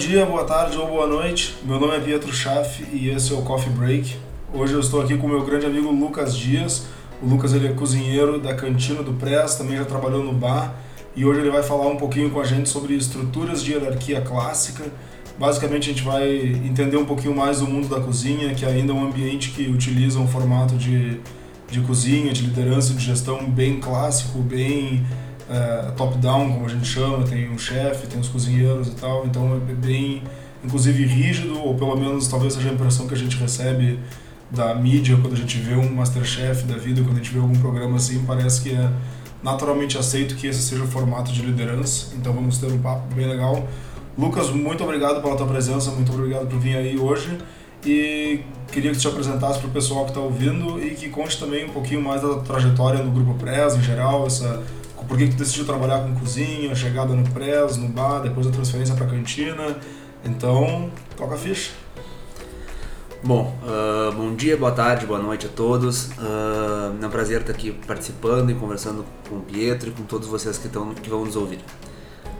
dia, boa tarde ou boa noite. Meu nome é Pietro Schaff e esse é o Coffee Break. Hoje eu estou aqui com meu grande amigo Lucas Dias. O Lucas ele é cozinheiro da cantina do Press, também já trabalhou no bar e hoje ele vai falar um pouquinho com a gente sobre estruturas de hierarquia clássica. Basicamente a gente vai entender um pouquinho mais do mundo da cozinha, que ainda é um ambiente que utiliza um formato de, de cozinha, de liderança, de gestão bem clássico, bem é, top-down, como a gente chama, tem um chefe, tem os cozinheiros e tal, então é bem, inclusive, rígido, ou pelo menos talvez seja a impressão que a gente recebe da mídia quando a gente vê um Masterchef da vida, quando a gente vê algum programa assim, parece que é naturalmente aceito que esse seja o formato de liderança, então vamos ter um papo bem legal. Lucas, muito obrigado pela tua presença, muito obrigado por vir aí hoje e queria que te apresentasse para o pessoal que está ouvindo e que conte também um pouquinho mais da trajetória no Grupo Press em geral, essa por que, tu decidiu trabalhar com cozinha, chegada no press, no bar, depois a transferência para cantina. Então, toca a ficha. Bom, uh, bom dia, boa tarde, boa noite a todos. Uh, é um prazer estar aqui participando e conversando com o Pietro e com todos vocês que, tão, que vão nos ouvir.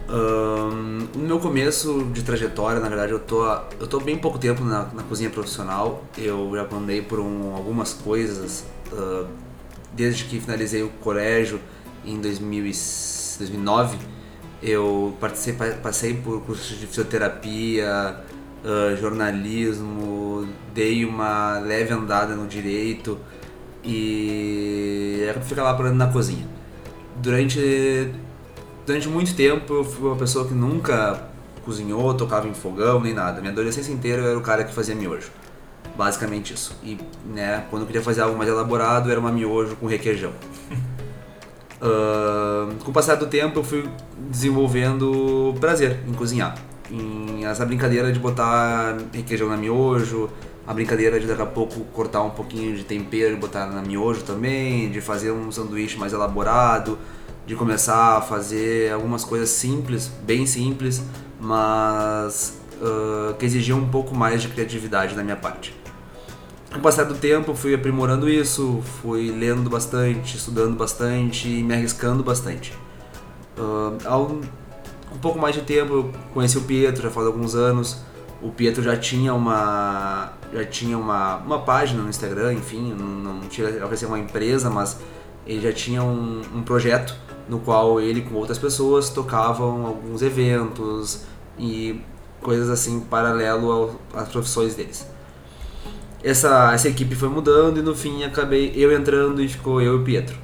Uh, no meu começo de trajetória, na verdade, eu tô, eu tô bem pouco tempo na, na cozinha profissional. Eu já andei por um, algumas coisas, desde que finalizei o colégio, em 2009, eu passei por cursos de fisioterapia, uh, jornalismo, dei uma leve andada no direito e era ficar lá parando na cozinha. Durante, durante muito tempo eu fui uma pessoa que nunca cozinhou, tocava em fogão nem nada. Minha adolescência inteira eu era o cara que fazia miojo. Basicamente isso. E né, quando eu queria fazer algo mais elaborado, era uma miojo com requeijão. Uh, com o passar do tempo eu fui desenvolvendo prazer em cozinhar. Em essa brincadeira de botar requeijão na miojo, a brincadeira de daqui a pouco cortar um pouquinho de tempero e botar na miojo também, de fazer um sanduíche mais elaborado, de começar a fazer algumas coisas simples, bem simples, mas uh, que exigiam um pouco mais de criatividade da minha parte. Com o passar do tempo, fui aprimorando isso, fui lendo bastante, estudando bastante e me arriscando bastante. Uh, ao um pouco mais de tempo, eu conheci o Pietro, já faz alguns anos. O Pietro já tinha uma já tinha uma, uma página no Instagram, enfim, não, não tinha oferecer uma empresa, mas ele já tinha um, um projeto no qual ele com outras pessoas tocavam alguns eventos e coisas assim paralelo ao, às profissões deles essa, essa equipe foi mudando e no fim acabei eu entrando e ficou eu e o Pietro.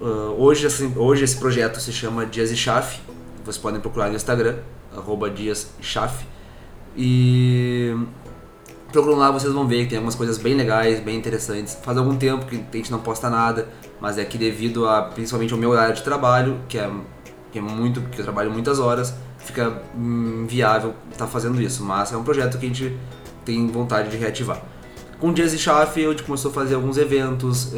Uh, hoje, assim, hoje esse projeto se chama Dias e Chaf. Vocês podem procurar no Instagram, Dias Chaf. E procuram lá, vocês vão ver que tem algumas coisas bem legais, bem interessantes. Faz algum tempo que a gente não posta nada, mas é que devido a principalmente ao meu horário de trabalho, que é, que é muito, que eu trabalho muitas horas, fica inviável estar tá fazendo isso. Mas é um projeto que a gente tem vontade de reativar. Com o Jazzy Schaff, eu começou a fazer alguns eventos.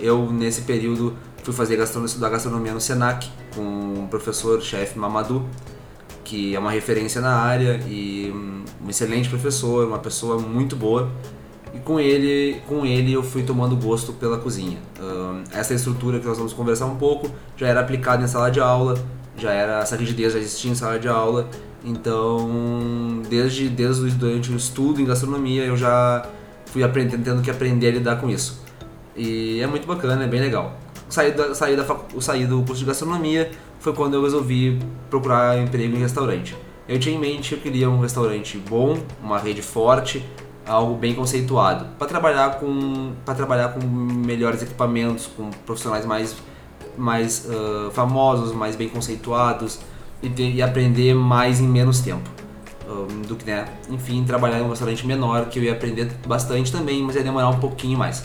Eu, nesse período, fui fazer gastronomia, estudar gastronomia no Senac com o professor chefe Mamadou, que é uma referência na área e um excelente professor, uma pessoa muito boa. E com ele, com ele eu fui tomando gosto pela cozinha. essa estrutura que nós vamos conversar um pouco já era aplicada em sala de aula, já era essa rigidez já existia em sala de aula. Então, desde desde durante o estudo em gastronomia, eu já fui aprendendo, tendo que aprender a lidar com isso. E é muito bacana, é bem legal. Saí, da, saí, da, saí do curso de gastronomia foi quando eu resolvi procurar emprego em restaurante. Eu tinha em mente que eu queria um restaurante bom, uma rede forte, algo bem conceituado, para trabalhar com para trabalhar com melhores equipamentos, com profissionais mais mais uh, famosos, mais bem conceituados e, ter, e aprender mais em menos tempo do que, né, enfim, trabalhar em um restaurante menor, que eu ia aprender bastante também, mas ia demorar um pouquinho mais.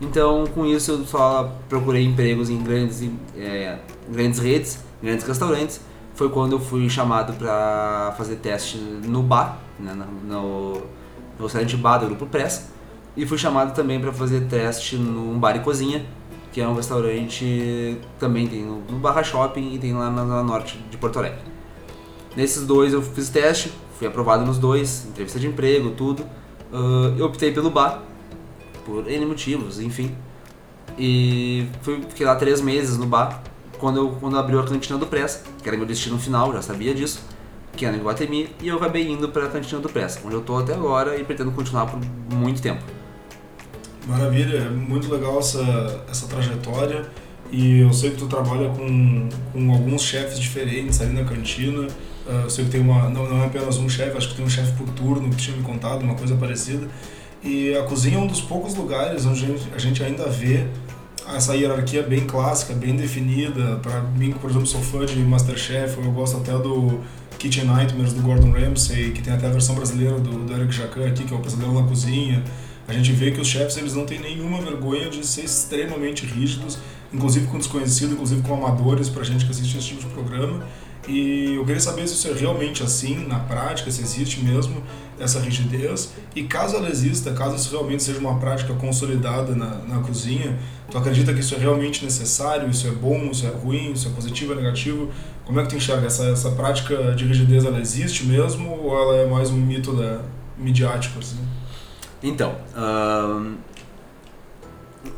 Então, com isso, eu só procurei empregos em grandes, é, grandes redes, grandes restaurantes. Foi quando eu fui chamado para fazer teste no bar, né, no, no restaurante bar do Grupo Press. E fui chamado também para fazer teste num bar e cozinha, que é um restaurante também tem no, no Barra Shopping e tem lá na, na norte de Porto Alegre. Nesses dois eu fiz teste, fui aprovado nos dois, entrevista de emprego, tudo. Uh, eu optei pelo bar, por N motivos, enfim. E fui, fiquei lá três meses no bar, quando, eu, quando abriu a cantina do Press, que era meu destino final, já sabia disso. que é no Iguatemi, e eu acabei indo para a Cantina do Pressa, onde eu estou até agora e pretendo continuar por muito tempo. Maravilha, é muito legal essa, essa trajetória e eu sei que tu trabalha com, com alguns chefes diferentes ali na cantina. Uh, eu sei que tem uma, não, não é apenas um chefe, acho que tem um chefe por turno que tinha me contado, uma coisa parecida. E a cozinha é um dos poucos lugares onde a gente, ainda vê essa hierarquia bem clássica, bem definida. Para mim, por exemplo, sou fã de Masterchef, eu gosto até do Kitchen Nightmares do Gordon Ramsay, que tem até a versão brasileira do, do Eric Jacquin aqui, que é o Pesadelo na Cozinha. A gente vê que os chefs eles não têm nenhuma vergonha de ser extremamente rígidos, inclusive com desconhecidos, inclusive com amadores, pra gente que assiste esse tipo de programa. E eu queria saber se isso é realmente assim, na prática, se existe mesmo essa rigidez. E caso ela exista, caso isso realmente seja uma prática consolidada na, na cozinha, tu acredita que isso é realmente necessário, isso é bom, isso é ruim, isso é positivo, é negativo? Como é que tu enxerga? Essa, essa prática de rigidez, ela existe mesmo ou ela é mais um mito da, midiático? Assim? Então,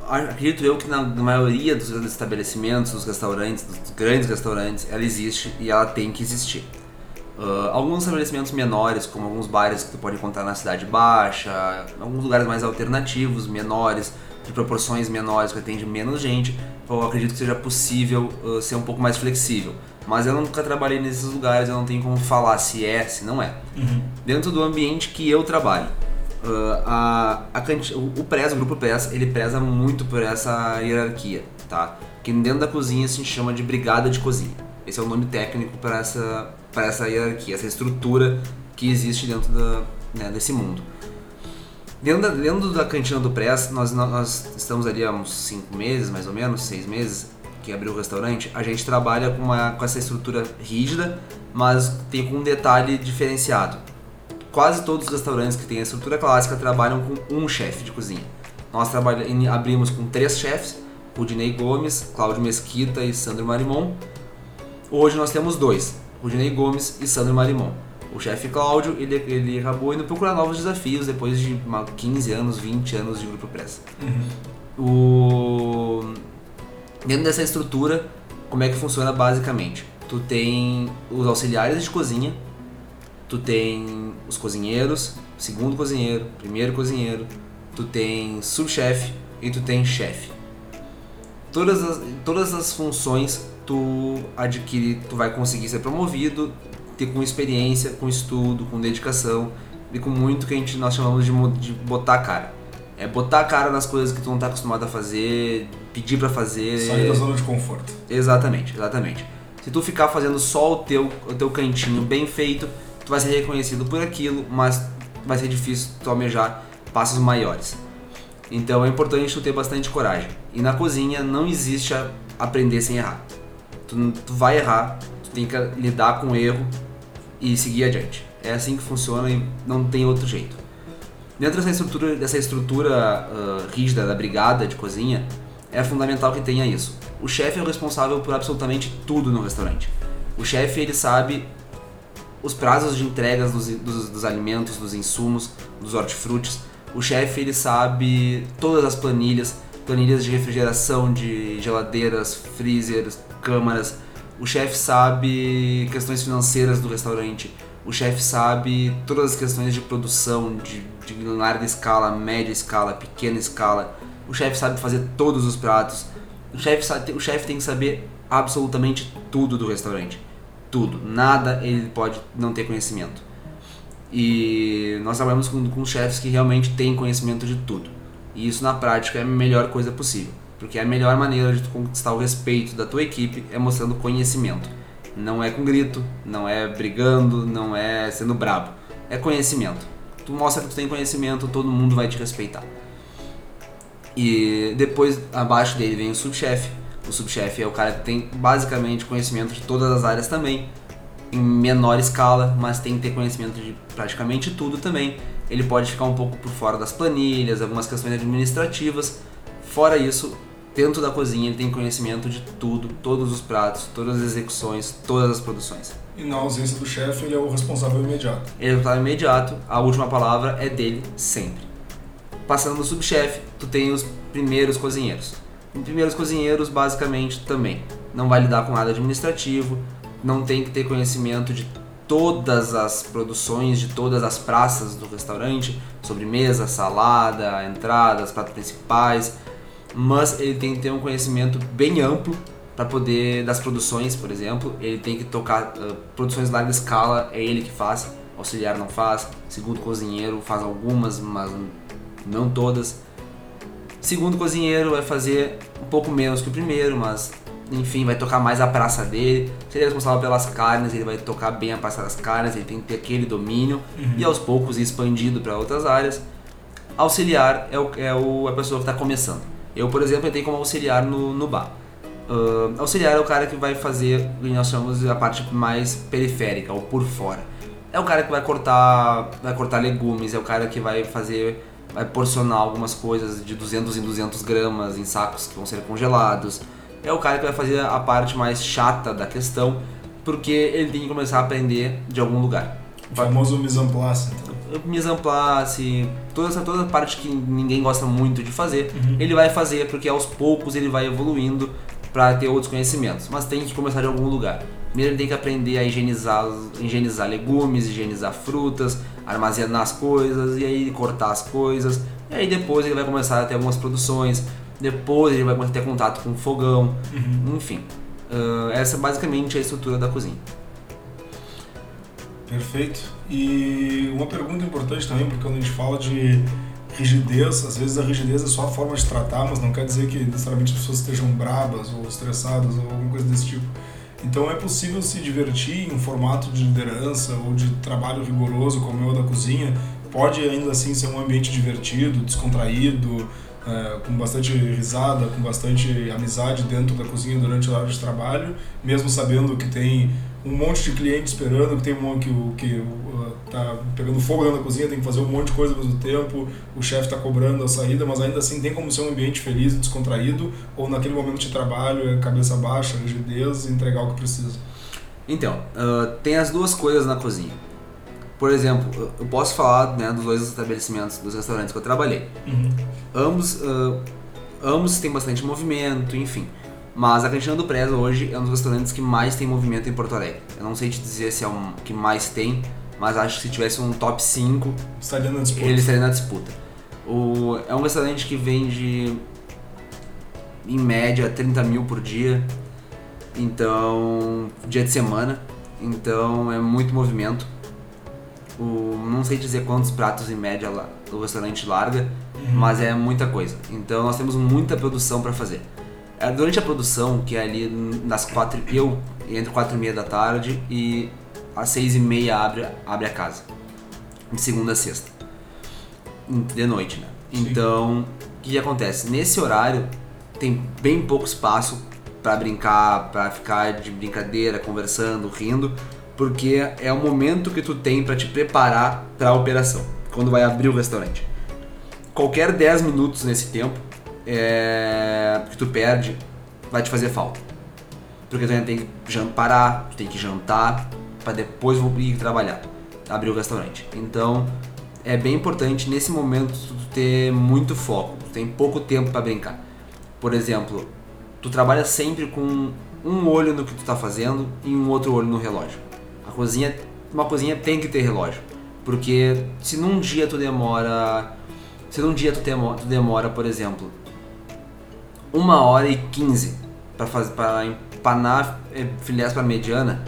acredito eu que na maioria dos estabelecimentos, dos restaurantes, dos grandes restaurantes, ela existe e ela tem que existir. Uh, alguns estabelecimentos menores, como alguns bares que tu pode encontrar na cidade baixa, alguns lugares mais alternativos, menores, de proporções menores, que atende menos gente, eu acredito que seja possível uh, ser um pouco mais flexível. Mas eu nunca trabalhei nesses lugares, eu não tenho como falar se é, se não é. Uhum. Dentro do ambiente que eu trabalho, Uh, a, a, o, o o grupo PRES, ele preza muito por essa hierarquia, tá? Que dentro da cozinha se chama de brigada de cozinha. Esse é o nome técnico para essa, para essa hierarquia, essa estrutura que existe dentro da, né, desse mundo. Dentro da, dentro da cantina do Press, nós, nós estamos ali há uns 5 meses, mais ou menos, 6 meses, que abriu o restaurante. A gente trabalha com, uma, com essa estrutura rígida, mas tem com um detalhe diferenciado quase todos os restaurantes que têm a estrutura clássica trabalham com um chefe de cozinha. Nós abrimos com três chefes, Rudinei Gomes, Cláudio Mesquita e Sandro Marimon. Hoje nós temos dois, Rudinei Gomes e Sandro Marimon. O chefe Cláudio, ele, ele acabou indo procurar novos desafios depois de 15 anos, 20 anos de Grupo Pressa. Uhum. O... Dentro dessa estrutura, como é que funciona basicamente? Tu tem os auxiliares de cozinha, tu tem os cozinheiros, segundo cozinheiro, primeiro cozinheiro, tu tem subchefe e tu tem chefe. Todas as, todas as funções tu adquire, tu vai conseguir ser promovido, ter com experiência, com estudo, com dedicação e com muito que a gente nós chamamos de, de botar a cara. É botar a cara nas coisas que tu não está acostumado a fazer, pedir para fazer. Sair da zona de conforto. Exatamente, exatamente. Se tu ficar fazendo só o teu, o teu cantinho bem feito, tu vai ser reconhecido por aquilo, mas vai ser difícil tu almejar passos maiores. Então é importante tu ter bastante coragem. E na cozinha não existe aprender sem errar. Tu, tu vai errar, tu tem que lidar com o erro e seguir adiante. É assim que funciona e não tem outro jeito. Dentro dessa estrutura, dessa estrutura uh, rígida da brigada de cozinha, é fundamental que tenha isso. O chefe é o responsável por absolutamente tudo no restaurante. O chefe ele sabe os prazos de entregas dos, dos, dos alimentos, dos insumos, dos hortifrutis. O chefe ele sabe todas as planilhas, planilhas de refrigeração, de geladeiras, freezers, câmaras. O chefe sabe questões financeiras do restaurante. O chefe sabe todas as questões de produção, de, de larga escala, média escala, pequena escala. O chefe sabe fazer todos os pratos. O chefe o chefe tem que saber absolutamente tudo do restaurante tudo. Nada ele pode não ter conhecimento. E nós trabalhamos com, com chefes que realmente têm conhecimento de tudo. E isso na prática é a melhor coisa possível. Porque a melhor maneira de conquistar o respeito da tua equipe é mostrando conhecimento. Não é com grito, não é brigando, não é sendo brabo. É conhecimento. Tu mostra que tu tem conhecimento, todo mundo vai te respeitar. E depois, abaixo dele vem o subchefe, o subchefe é o cara que tem basicamente conhecimento de todas as áreas também, em menor escala, mas tem que ter conhecimento de praticamente tudo também. Ele pode ficar um pouco por fora das planilhas, algumas questões administrativas. Fora isso, dentro da cozinha ele tem conhecimento de tudo, todos os pratos, todas as execuções, todas as produções. E na ausência do chefe, ele é o responsável imediato. Ele é o responsável imediato, a última palavra é dele sempre. Passando no subchefe, tu tem os primeiros cozinheiros primeiros cozinheiros, basicamente, também. Não vai lidar com nada administrativo, não tem que ter conhecimento de todas as produções de todas as praças do restaurante, sobremesa, salada, entradas, pratos principais, mas ele tem que ter um conhecimento bem amplo para poder das produções, por exemplo, ele tem que tocar uh, produções de larga escala, é ele que faz, auxiliar não faz, segundo cozinheiro faz algumas, mas não todas. Segundo cozinheiro vai fazer um pouco menos que o primeiro, mas enfim, vai tocar mais a praça dele. Se ele é responsável pelas carnes, ele vai tocar bem a praça das carnes, ele tem que ter aquele domínio uhum. e aos poucos ir expandido para outras áreas. Auxiliar é, o, é o, a pessoa que está começando. Eu, por exemplo, entrei como auxiliar no, no bar. Uh, auxiliar é o cara que vai fazer o que nós chamamos a parte mais periférica, ou por fora. É o cara que vai cortar, vai cortar legumes, é o cara que vai fazer, vai porcionar algumas coisas de 200 em 200 gramas em sacos que vão ser congelados. É o cara que vai fazer a parte mais chata da questão, porque ele tem que começar a aprender de algum lugar. O famoso mise en place. Então. Mise en place, toda essa toda parte que ninguém gosta muito de fazer, uhum. ele vai fazer porque aos poucos ele vai evoluindo para ter outros conhecimentos, mas tem que começar de algum lugar. Primeiro ele tem que aprender a higienizar, higienizar legumes, higienizar frutas, armazenar as coisas e aí cortar as coisas. E aí depois ele vai começar a ter algumas produções, depois ele vai começar a ter contato com o fogão, uhum. enfim. Uh, essa é basicamente a estrutura da cozinha. Perfeito. E uma pergunta importante também, porque quando a gente fala de rigidez, às vezes a rigidez é só a forma de tratar, mas não quer dizer que necessariamente as pessoas estejam brabas ou estressadas ou alguma coisa desse tipo. Então é possível se divertir em um formato de liderança ou de trabalho rigoroso como é o da cozinha. Pode ainda assim ser um ambiente divertido, descontraído, é, com bastante risada, com bastante amizade dentro da cozinha durante a hora de trabalho, mesmo sabendo que tem um monte de cliente esperando, que tem um que, que uh, tá pegando fogo dentro da cozinha, tem que fazer um monte de coisa ao mesmo tempo, o chefe está cobrando a saída, mas ainda assim tem como ser um ambiente feliz e descontraído, ou naquele momento de trabalho é cabeça baixa, rigidez, entregar o que precisa. Então, uh, tem as duas coisas na cozinha. Por exemplo, eu posso falar né, dos dois estabelecimentos, dos restaurantes que eu trabalhei. Uhum. Ambos, uh, ambos têm bastante movimento, enfim. Mas a Cantina do Preza hoje é um dos restaurantes que mais tem movimento em Porto Alegre. Eu não sei te dizer se é o que mais tem, mas acho que se tivesse um top 5, estaria na disputa. ele estaria na disputa. O, é um restaurante que vende em média 30 mil por dia, então dia de semana, então é muito movimento o, não sei dizer quantos pratos em média lá, o restaurante larga, uhum. mas é muita coisa. Então nós temos muita produção para fazer. É, durante a produção, que é ali das quatro, eu entre quatro e meia da tarde e às seis e meia abre, abre a casa, de segunda a sexta, de noite, né? Sim. Então, o que acontece? Nesse horário tem bem pouco espaço para brincar, para ficar de brincadeira, conversando, rindo porque é o momento que tu tem para te preparar para a operação, quando vai abrir o restaurante. Qualquer 10 minutos nesse tempo é, que tu perde vai te fazer falta. Porque tu ainda tem que parar, tu tem que jantar para depois ir trabalhar, abrir o restaurante. Então é bem importante nesse momento tu ter muito foco, tu tem pouco tempo para brincar. Por exemplo, tu trabalha sempre com um olho no que tu está fazendo e um outro olho no relógio. A cozinha, uma cozinha tem que ter relógio. Porque se num dia tu demora. Se num dia tu demora, tu demora por exemplo, uma hora e quinze para fazer para empanar eh, filés para mediana,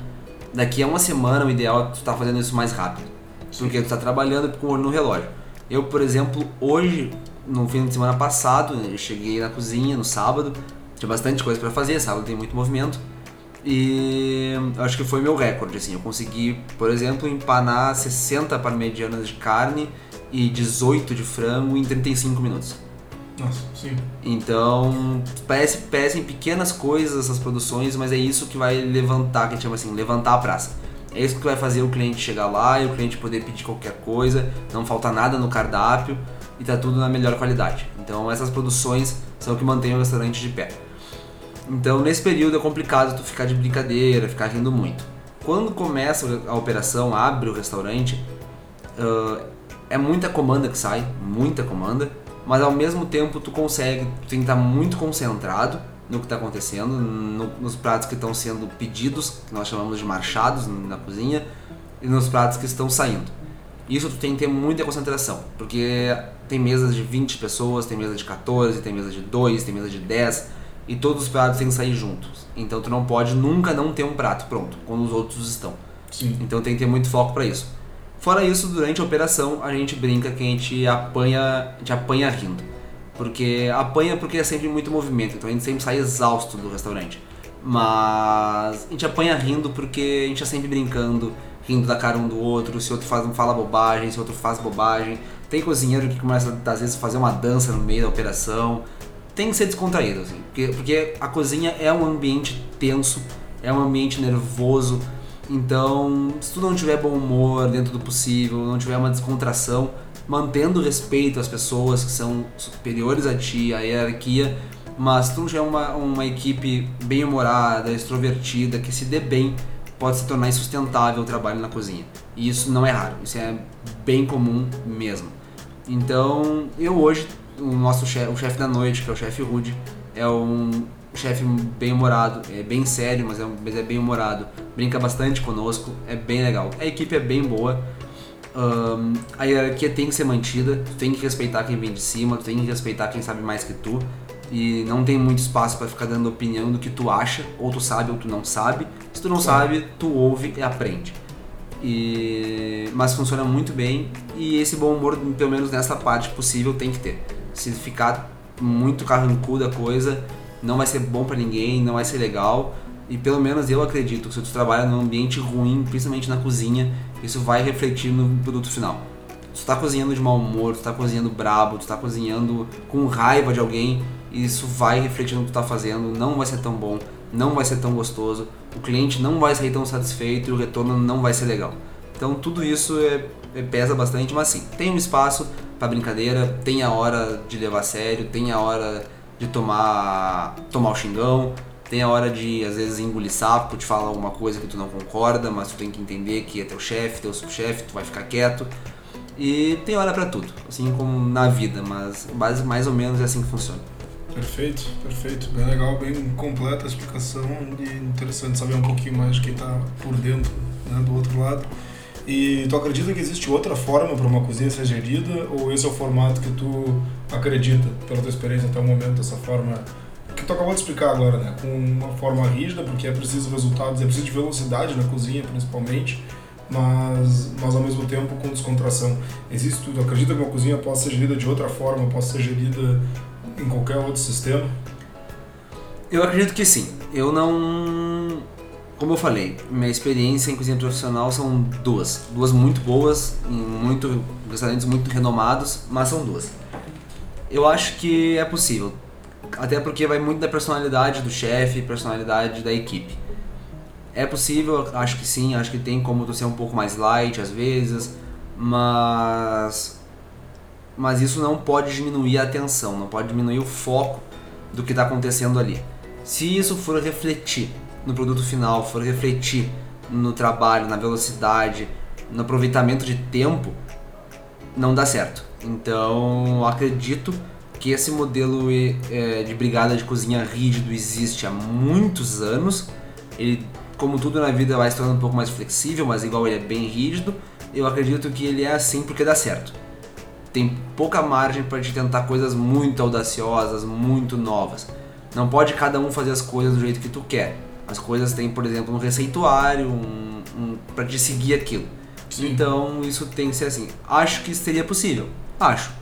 daqui a uma semana o ideal é tu tá fazendo isso mais rápido. Porque tu tá trabalhando com o olho no relógio. Eu, por exemplo, hoje, no fim de semana passado, eu cheguei na cozinha no sábado, tinha bastante coisa para fazer, sábado tem muito movimento. E acho que foi meu recorde, assim. Eu consegui, por exemplo, empanar 60 parmegianas de carne e 18 de frango em 35 minutos. Nossa, sim. Então, parece, parecem pequenas coisas essas produções, mas é isso que vai levantar, que a gente chama assim, levantar a praça. É isso que vai fazer o cliente chegar lá e o cliente poder pedir qualquer coisa, não falta nada no cardápio e tá tudo na melhor qualidade. Então, essas produções são o que mantém o restaurante de pé. Então nesse período é complicado tu ficar de brincadeira, ficar rindo muito. Quando começa a operação, abre o restaurante, uh, é muita comanda que sai, muita comanda, mas ao mesmo tempo tu consegue, tu tem que estar muito concentrado no que está acontecendo, no, nos pratos que estão sendo pedidos, que nós chamamos de marchados na cozinha, e nos pratos que estão saindo. Isso tu tem que ter muita concentração, porque tem mesas de 20 pessoas, tem mesa de 14, tem mesa de 2, tem mesa de 10, e todos os pratos têm que sair juntos. Então tu não pode nunca não ter um prato pronto, quando os outros estão. Sim. Então tem que ter muito foco para isso. Fora isso, durante a operação, a gente brinca que a gente apanha, a gente apanha rindo. Porque apanha porque é sempre muito movimento, então a gente sempre sai exausto do restaurante. Mas a gente apanha rindo porque a gente está sempre brincando, rindo da cara um do outro, se outro faz, fala bobagem, se outro faz bobagem. Tem cozinheiro que começa às vezes a fazer uma dança no meio da operação. Tem que ser descontraído, assim, porque, porque a cozinha é um ambiente tenso, é um ambiente nervoso. Então, se tu não tiver bom humor dentro do possível, não tiver uma descontração, mantendo respeito às pessoas que são superiores a ti, à hierarquia, mas se tu não tiver uma, uma equipe bem humorada, extrovertida, que se dê bem, pode se tornar insustentável o trabalho na cozinha. E isso não é raro, isso é bem comum mesmo. Então, eu hoje, o nosso chefe, o chefe da noite, que é o chefe Rude, é um chefe bem humorado, é bem sério, mas é, mas é bem humorado, brinca bastante conosco, é bem legal. A equipe é bem boa, um, a hierarquia tem que ser mantida, tu tem que respeitar quem vem de cima, tu tem que respeitar quem sabe mais que tu, e não tem muito espaço para ficar dando opinião do que tu acha, ou tu sabe ou tu não sabe. Se tu não sabe, tu ouve e aprende. E... Mas funciona muito bem e esse bom humor, pelo menos nessa parte possível, tem que ter. Se ficar muito carrancuda a coisa, não vai ser bom para ninguém, não vai ser legal. E pelo menos eu acredito que se tu trabalha num ambiente ruim, principalmente na cozinha, isso vai refletir no produto final. Tu está cozinhando de mau humor, tu está cozinhando brabo, tu está cozinhando com raiva de alguém, isso vai refletir no que tu está fazendo, não vai ser tão bom, não vai ser tão gostoso, o cliente não vai sair tão satisfeito e o retorno não vai ser legal. Então tudo isso é, é pesa bastante, mas sim, tem um espaço para brincadeira, tem a hora de levar a sério, tem a hora de tomar, tomar o xingão, tem a hora de às vezes engolir sapo, te falar alguma coisa que tu não concorda, mas tu tem que entender que é teu chefe, teu subchefe, tu vai ficar quieto. E tem hora para tudo, assim como na vida, mas mais ou menos é assim que funciona. Perfeito, perfeito. Bem legal, bem completa a explicação e interessante saber um pouquinho mais de quem está por dentro, né, do outro lado. E tu acredita que existe outra forma para uma cozinha ser gerida ou esse é o formato que tu acredita, pela tua experiência até o momento, essa forma que tu acabou de explicar agora, né? Com uma forma rígida, porque é preciso resultados, é preciso de velocidade na cozinha, principalmente, mas, mas ao mesmo tempo com descontração. Existe, tu acredita que uma cozinha possa ser gerida de outra forma, possa ser gerida em qualquer outro sistema? Eu acredito que sim. Eu não. Como eu falei, minha experiência em cozinha profissional são duas. Duas muito boas, em muito, restaurantes muito renomados, mas são duas. Eu acho que é possível. Até porque vai muito da personalidade do chefe, personalidade da equipe. É possível, acho que sim, acho que tem como tu ser um pouco mais light às vezes, mas mas isso não pode diminuir a atenção, não pode diminuir o foco do que está acontecendo ali. Se isso for refletir no produto final, for refletir no trabalho, na velocidade, no aproveitamento de tempo, não dá certo. Então, acredito que esse modelo é, de brigada de cozinha rígido existe há muitos anos. Ele, como tudo na vida, vai se tornando um pouco mais flexível, mas igual ele é bem rígido. Eu acredito que ele é assim porque dá certo tem pouca margem para te tentar coisas muito audaciosas, muito novas. Não pode cada um fazer as coisas do jeito que tu quer. As coisas têm, por exemplo, um receituário, um, um para te seguir aquilo. Sim. Então isso tem que ser assim. Acho que seria possível, acho,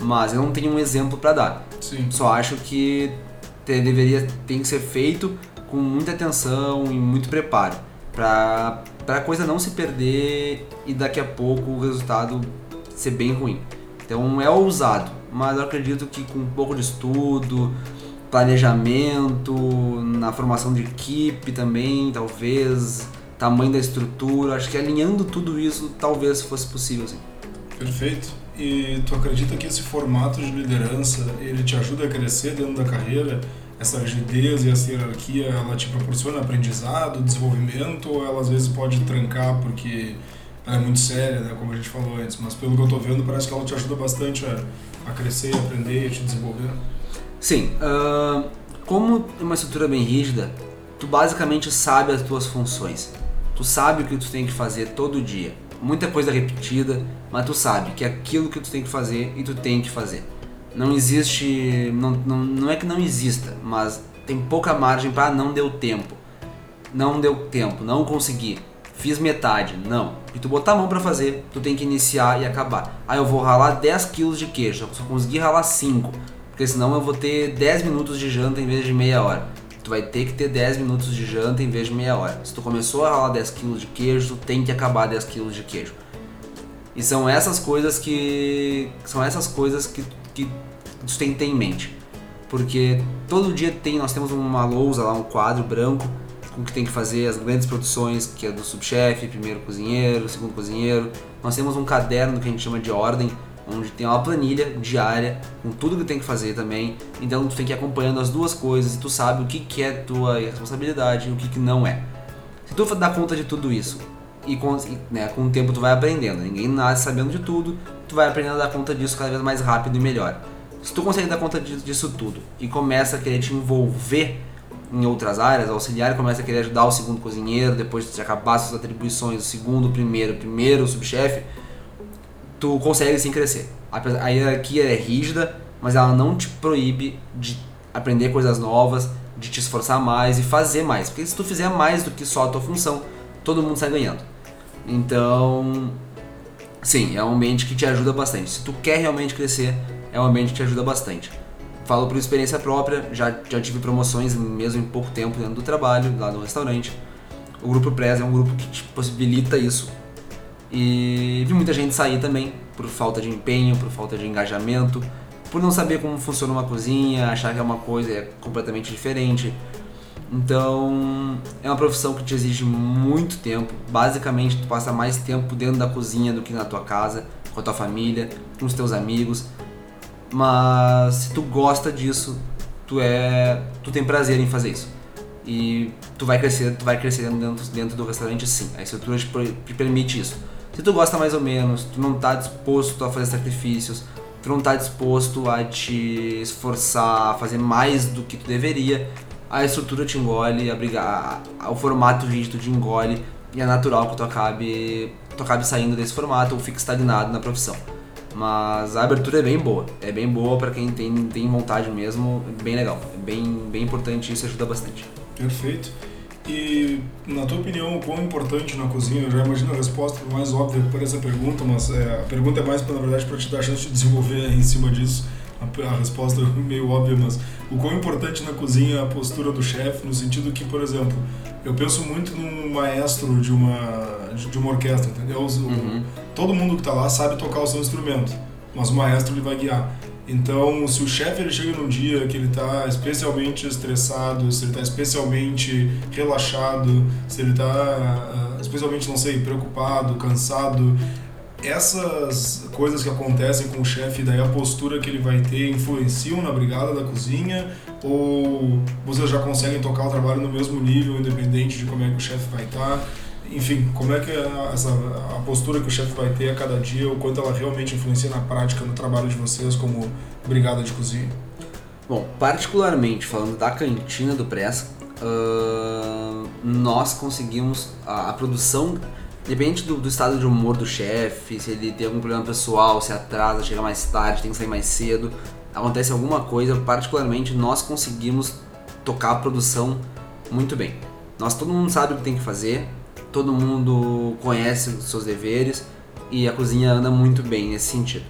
mas eu não tenho um exemplo para dar. Sim. Só acho que te, deveria tem que ser feito com muita atenção e muito preparo para para a coisa não se perder e daqui a pouco o resultado ser bem ruim. Então é ousado, mas eu acredito que com um pouco de estudo, planejamento, na formação de equipe também, talvez, tamanho da estrutura, acho que alinhando tudo isso talvez fosse possível. Sim. Perfeito. E tu acredita que esse formato de liderança ele te ajuda a crescer dentro da carreira? Essa rigidez e essa hierarquia, ela te proporciona aprendizado, desenvolvimento, ou ela às vezes pode trancar porque ela é muito séria, né, como a gente falou antes, mas pelo que eu tô vendo, parece que ela te ajuda bastante a, a crescer, aprender, a te desenvolver. Sim, uh, como é uma estrutura bem rígida, tu basicamente sabe as tuas funções. Tu sabe o que tu tem que fazer todo dia. Muita coisa repetida, mas tu sabe que é aquilo que tu tem que fazer e tu tem que fazer. Não existe. Não, não, não é que não exista, mas tem pouca margem para não deu tempo. Não deu tempo, não consegui. Fiz metade, não. E tu botar a mão para fazer, tu tem que iniciar e acabar. Ah, eu vou ralar 10 quilos de queijo, só consegui ralar 5. Porque senão eu vou ter 10 minutos de janta em vez de meia hora. Tu vai ter que ter 10 minutos de janta em vez de meia hora. Se tu começou a ralar 10 quilos de queijo, tu tem que acabar 10 quilos de queijo. E são essas coisas que. São essas coisas que, que tu tem que ter em mente. Porque todo dia tem, nós temos uma lousa lá, um quadro branco com que tem que fazer as grandes produções, que é do subchefe, primeiro cozinheiro, segundo cozinheiro. Nós temos um caderno que a gente chama de ordem, onde tem uma planilha diária com tudo que tem que fazer também. Então tu tem que ir acompanhando as duas coisas e tu sabe o que, que é tua responsabilidade e o que, que não é. Se tu dá conta de tudo isso e com, né, com o tempo tu vai aprendendo, ninguém nasce sabendo de tudo, tu vai aprendendo a dar conta disso cada vez mais rápido e melhor. Se tu consegue dar conta disso tudo e começa a querer te envolver em outras áreas, auxiliar começa a querer ajudar o segundo cozinheiro, depois de acabar suas atribuições, o segundo, o primeiro, o primeiro, o subchefe, tu consegue sim crescer. A hierarquia é rígida, mas ela não te proíbe de aprender coisas novas, de te esforçar mais e fazer mais. Porque se tu fizer mais do que só a tua função, todo mundo sai ganhando. Então, sim, é um ambiente que te ajuda bastante. Se tu quer realmente crescer, é um ambiente que te ajuda bastante. Falo por experiência própria, já, já tive promoções mesmo em pouco tempo dentro do trabalho, lá no restaurante. O Grupo Press é um grupo que te possibilita isso. E vi muita gente sair também por falta de empenho, por falta de engajamento, por não saber como funciona uma cozinha, achar que é uma coisa é completamente diferente. Então, é uma profissão que te exige muito tempo. Basicamente, tu passa mais tempo dentro da cozinha do que na tua casa, com a tua família, com os teus amigos. Mas se tu gosta disso, tu é, tu tem prazer em fazer isso. E tu vai crescer, tu vai crescer dentro, dentro do restaurante sim. A estrutura te, te permite isso. Se tu gosta mais ou menos, tu não tá disposto a fazer sacrifícios, tu não tá disposto a te esforçar, a fazer mais do que tu deveria, a estrutura te engole, a brigar, a, o formato rígido te engole e é natural que tu acabe, tu acabe saindo desse formato ou fique estagnado na profissão. Mas a abertura é bem boa, é bem boa para quem tem, tem vontade mesmo, é bem legal, é bem, bem importante isso ajuda bastante. Perfeito. E, na tua opinião, o quão importante na cozinha? Eu já imagino a resposta mais óbvia para essa pergunta, mas é, a pergunta é mais, na verdade, para te dar a chance de desenvolver em cima disso. A, a resposta é meio óbvia, mas o quão importante na cozinha é a postura do chefe, no sentido que, por exemplo, eu penso muito num maestro de uma, de uma orquestra, entendeu? Uhum. Todo mundo que está lá sabe tocar o seu instrumento, mas o maestro ele vai guiar. Então, se o chefe ele chega num dia que ele está especialmente estressado, se ele está especialmente relaxado, se ele está uh, especialmente, não sei, preocupado, cansado, essas coisas que acontecem com o chefe, daí a postura que ele vai ter, influenciam na brigada da cozinha? Ou vocês já conseguem tocar o trabalho no mesmo nível, independente de como é que o chefe vai estar? Tá? Enfim, como é que é essa, a postura que o chefe vai ter a cada dia, o quanto ela realmente influencia na prática no trabalho de vocês como brigada de cozinha? Bom, particularmente falando da cantina do Press, uh, nós conseguimos a, a produção, depende do, do, estado de humor do chefe, se ele tem algum problema pessoal, se atrasa, chega mais tarde, tem que sair mais cedo, acontece alguma coisa, particularmente nós conseguimos tocar a produção muito bem. Nós todo mundo sabe o que tem que fazer, todo mundo conhece os seus deveres e a cozinha anda muito bem nesse sentido.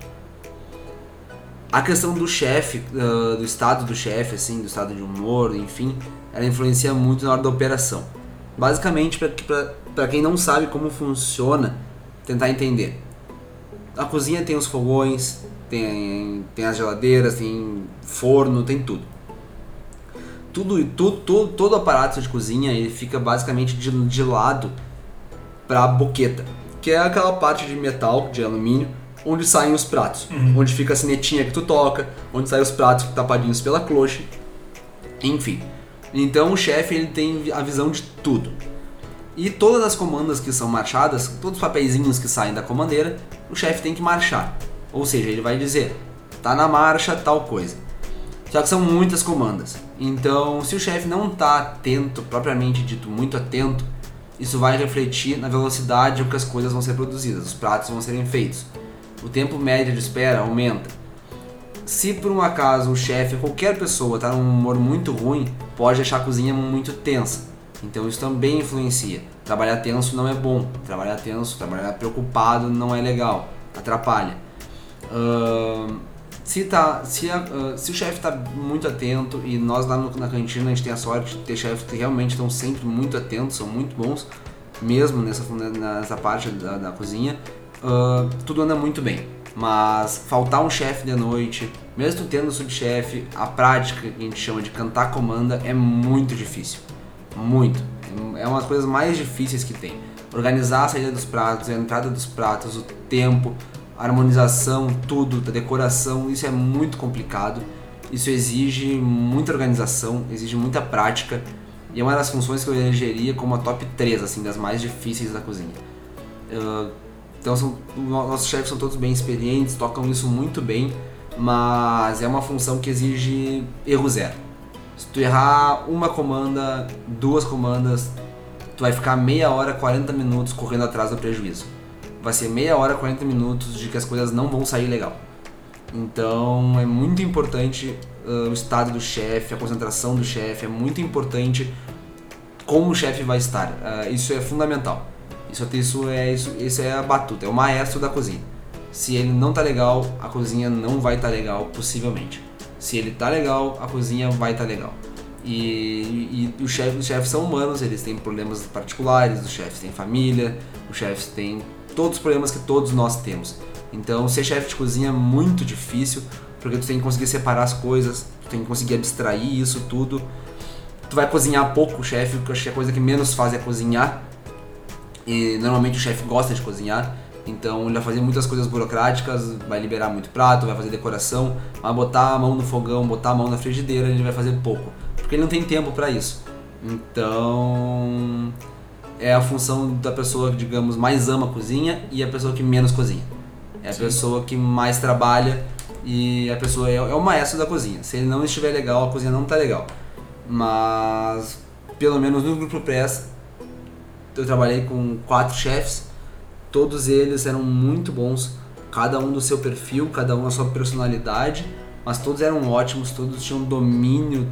A questão do chefe, uh, do estado do chefe, assim, do estado de humor, enfim, ela influencia muito na hora da operação. Basicamente, para quem não sabe como funciona, tentar entender. A cozinha tem os fogões, tem, tem as geladeiras, tem forno, tem tudo tudo, tudo, todo, todo aparato de cozinha ele fica basicamente de, de lado para a boqueta, que é aquela parte de metal, de alumínio, onde saem os pratos, uhum. onde fica a sinetinha que tu toca, onde saem os pratos tapadinhos pela cloche, enfim. Então o chefe ele tem a visão de tudo. E todas as comandas que são marchadas, todos os papeizinhos que saem da comandeira, o chefe tem que marchar. Ou seja, ele vai dizer, tá na marcha tal coisa. Só que são muitas comandas. Então, se o chefe não está atento, propriamente dito, muito atento, isso vai refletir na velocidade com que as coisas vão ser produzidas, os pratos vão serem feitos. O tempo médio de espera aumenta. Se por um acaso o chefe, qualquer pessoa, está num humor muito ruim, pode deixar a cozinha muito tensa. Então isso também influencia. Trabalhar tenso não é bom. Trabalhar tenso, trabalhar preocupado não é legal. Atrapalha. Uh, se, tá, se, uh, se o chefe está muito atento, e nós lá no, na cantina a gente tem a sorte de ter chefes que realmente estão sempre muito atentos, são muito bons, mesmo nessa, nessa parte da, da cozinha, uh, tudo anda muito bem. Mas faltar um chefe de noite, mesmo tendo subchefe, a prática que a gente chama de cantar comanda é muito difícil. Muito. É uma das coisas mais difíceis que tem. Organizar a saída dos pratos, a entrada dos pratos, o tempo, harmonização, tudo, da decoração, isso é muito complicado. Isso exige muita organização, exige muita prática e é uma das funções que eu elegeria como a top 3 assim, das mais difíceis da cozinha. Uh, então são, nossos chefes são todos bem experientes, tocam isso muito bem, mas é uma função que exige erro zero. Se tu errar uma comanda, duas comandas, tu vai ficar meia hora, 40 minutos correndo atrás do prejuízo vai ser meia hora, 40 minutos de que as coisas não vão sair legal. Então é muito importante uh, o estado do chefe, a concentração do chefe, é muito importante como o chefe vai estar. Uh, isso é fundamental. Isso, isso, é, isso, isso é a batuta, é o maestro da cozinha. Se ele não tá legal, a cozinha não vai estar tá legal, possivelmente. Se ele tá legal, a cozinha vai estar tá legal. E, e, e os chefes são humanos, eles têm problemas particulares, os chefes têm família, os chefes têm todos os problemas que todos nós temos. Então, ser chefe de cozinha é muito difícil, porque tu tem que conseguir separar as coisas, tu tem que conseguir abstrair isso tudo. Tu vai cozinhar pouco, chefe, porque eu acho que a coisa que menos faz é cozinhar. E normalmente o chefe gosta de cozinhar, então ele vai fazer muitas coisas burocráticas, vai liberar muito prato, vai fazer decoração, vai botar a mão no fogão, botar a mão na frigideira, ele vai fazer pouco, porque ele não tem tempo para isso. Então, é a função da pessoa que, digamos, mais ama a cozinha e a pessoa que menos cozinha. É a Sim. pessoa que mais trabalha e a pessoa é, é, o maestro da cozinha. Se ele não estiver legal, a cozinha não está legal. Mas, pelo menos no Grupo Press, eu trabalhei com quatro chefes, todos eles eram muito bons, cada um do seu perfil, cada um a sua personalidade, mas todos eram ótimos, todos tinham domínio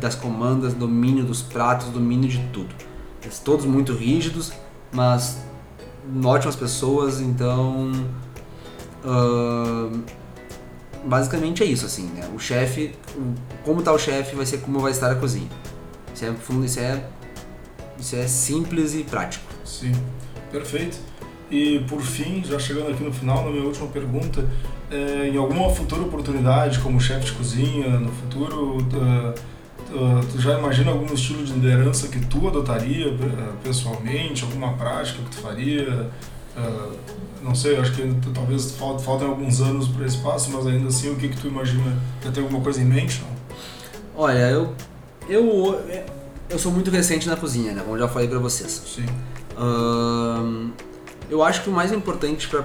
das comandas, domínio dos pratos, domínio de tudo todos muito rígidos, mas ótimas pessoas, então uh, basicamente é isso assim, né? O chefe, como está o chefe vai ser como vai estar a cozinha. Isso é, isso é, isso é simples e prático. Sim, perfeito. E por fim, já chegando aqui no final, na minha última pergunta, é, em alguma futura oportunidade como chefe de cozinha, no futuro, uh, Uh, tu já imagina algum estilo de liderança que tu adotaria uh, pessoalmente, alguma prática que tu faria? Uh, não sei, acho que tu, talvez faltem falta alguns anos para esse passo, mas ainda assim, o que, que tu imagina? Já tem alguma coisa em mente? Não? Olha, eu, eu, eu sou muito recente na cozinha, né? Como já falei para vocês. Sim. eu acho que o mais importante para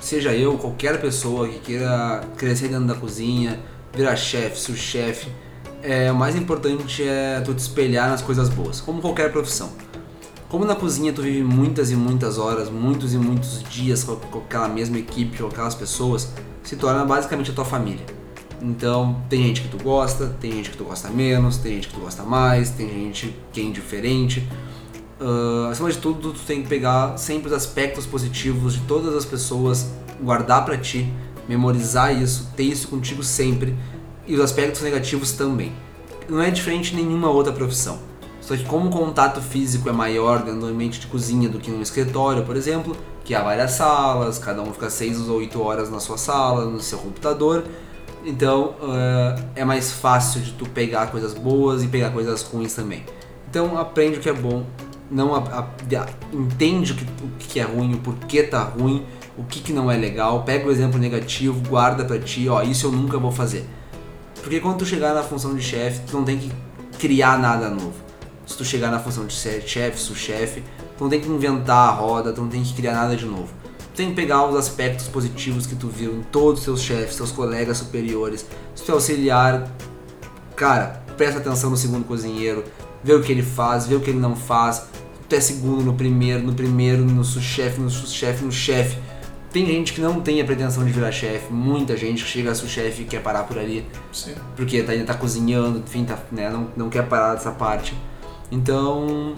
seja eu, qualquer pessoa que queira crescer dentro da cozinha, virar chefe, sous-chefe, é, o mais importante é tu te espelhar nas coisas boas, como qualquer profissão. Como na cozinha tu vive muitas e muitas horas, muitos e muitos dias com, com aquela mesma equipe, com aquelas pessoas, se torna basicamente a tua família. Então, tem gente que tu gosta, tem gente que tu gosta menos, tem gente que tu gosta mais, tem gente que é indiferente. Uh, acima de tudo, tu tem que pegar sempre os aspectos positivos de todas as pessoas, guardar para ti, memorizar isso, ter isso contigo sempre e os aspectos negativos também. Não é diferente de nenhuma outra profissão. Só que como o contato físico é maior dentro do ambiente de cozinha do que no escritório, por exemplo, que há várias salas, cada um fica 6 ou 8 horas na sua sala, no seu computador, então uh, é mais fácil de tu pegar coisas boas e pegar coisas ruins também. Então aprende o que é bom, não a, a, a, entende o que, o que é ruim, o porquê tá ruim, o que, que não é legal, pega o exemplo negativo, guarda pra ti, ó, isso eu nunca vou fazer. Porque quando tu chegar na função de chefe, tu não tem que criar nada novo. Se tu chegar na função de chefe, sous-chefe, tu não tem que inventar a roda, tu não tem que criar nada de novo. Tu tem que pegar os aspectos positivos que tu viu em todos os seus chefes, seus colegas superiores. Se tu é auxiliar, cara, presta atenção no segundo cozinheiro, vê o que ele faz, vê o que ele não faz. tu é segundo no primeiro, no primeiro, no sous-chefe, no sous-chefe, no chefe. Tem gente que não tem a pretensão de virar chefe, muita gente que chega a sous-chefe e quer parar por ali. Sim. Porque tá, ainda tá cozinhando, enfim, tá, né, não, não quer parar dessa parte. Então,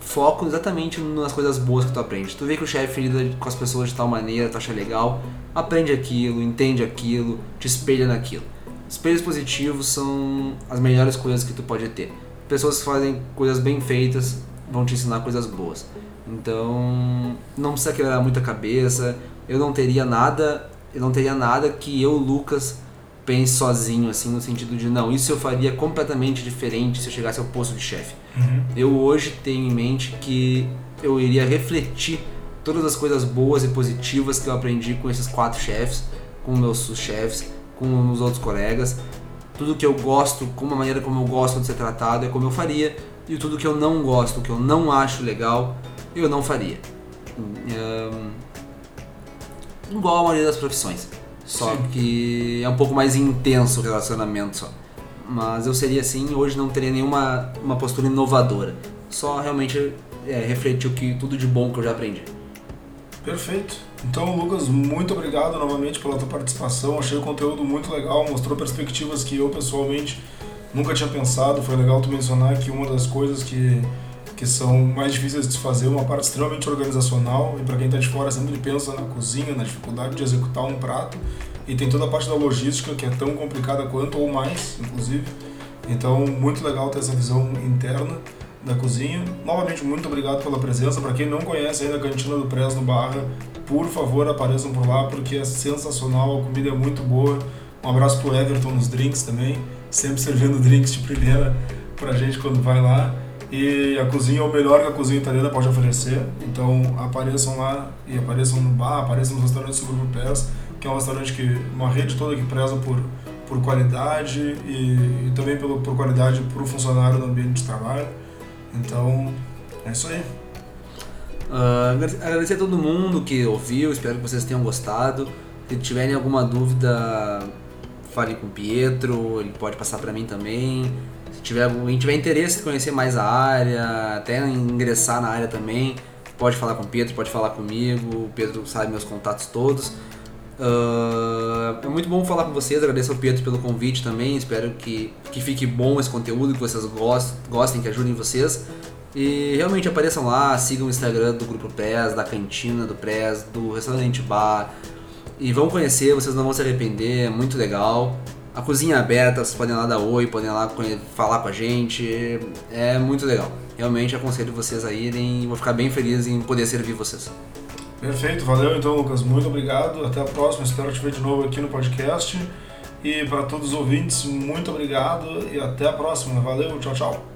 foco exatamente nas coisas boas que tu aprende. Tu vê que o chefe lida com as pessoas de tal maneira, tu acha legal, aprende aquilo, entende aquilo, te espelha naquilo. Espelhos positivos são as melhores coisas que tu pode ter. Pessoas que fazem coisas bem feitas vão te ensinar coisas boas. Então, não precisa quebrar muita cabeça. Eu não teria nada, eu não teria nada que eu, Lucas, pense sozinho assim no sentido de não, isso eu faria completamente diferente se eu chegasse ao posto de chefe. Uhum. Eu hoje tenho em mente que eu iria refletir todas as coisas boas e positivas que eu aprendi com esses quatro chefes, com meus chefes, com os outros colegas. Tudo que eu gosto, como a maneira como eu gosto de ser tratado é como eu faria, e tudo que eu não gosto, que eu não acho legal, eu não faria. Hum, igual a maioria das profissões. Só Sim. que é um pouco mais intenso o relacionamento só. Mas eu seria assim, hoje não teria nenhuma uma postura inovadora. Só realmente é, refletir o que, tudo de bom que eu já aprendi. Perfeito. Então, Lucas, muito obrigado novamente pela tua participação. Achei o conteúdo muito legal, mostrou perspectivas que eu pessoalmente nunca tinha pensado. Foi legal tu mencionar que uma das coisas que, que são mais difíceis de se fazer uma parte extremamente organizacional. E para quem está de fora sempre pensa na cozinha, na dificuldade de executar um prato. E tem toda a parte da logística que é tão complicada quanto, ou mais, inclusive. Então, muito legal ter essa visão interna da cozinha. Novamente, muito obrigado pela presença. Para quem não conhece ainda a Cantina do Press no Barra, por favor, apareçam por lá porque é sensacional, a comida é muito boa. Um abraço pro Everton nos drinks também, sempre servindo drinks de primeira pra gente quando vai lá. E a cozinha é o melhor que a cozinha italiana pode oferecer. Então apareçam lá e apareçam no bar, apareçam nos restaurantes do Grupo Pés, que é um restaurante que uma rede toda que preza por, por qualidade e, e também pelo, por qualidade para o funcionário no ambiente de trabalho. Então é isso aí. Agrade- agradecer a todo mundo que ouviu, espero que vocês tenham gostado. Se tiverem alguma dúvida, falem com o Pietro, ele pode passar para mim também. Se tiver alguém tiver interesse em conhecer mais a área, até ingressar na área também, pode falar com o Pietro, pode falar comigo. O Pedro sabe meus contatos todos. Ah, é muito bom falar com vocês, agradeço ao Pietro pelo convite também. Espero que, que fique bom esse conteúdo, que vocês gostem, gostem que ajudem vocês. E realmente apareçam lá, sigam o Instagram do Grupo PES, da Cantina do PES, do Restaurante Bar. E vão conhecer, vocês não vão se arrepender, é muito legal. A cozinha é aberta, vocês podem lá dar oi, podem lá falar com a gente. É muito legal. Realmente aconselho vocês a irem e vou ficar bem feliz em poder servir vocês. Perfeito, valeu então, Lucas. Muito obrigado. Até a próxima. Espero te ver de novo aqui no podcast. E para todos os ouvintes, muito obrigado e até a próxima. Valeu, tchau, tchau.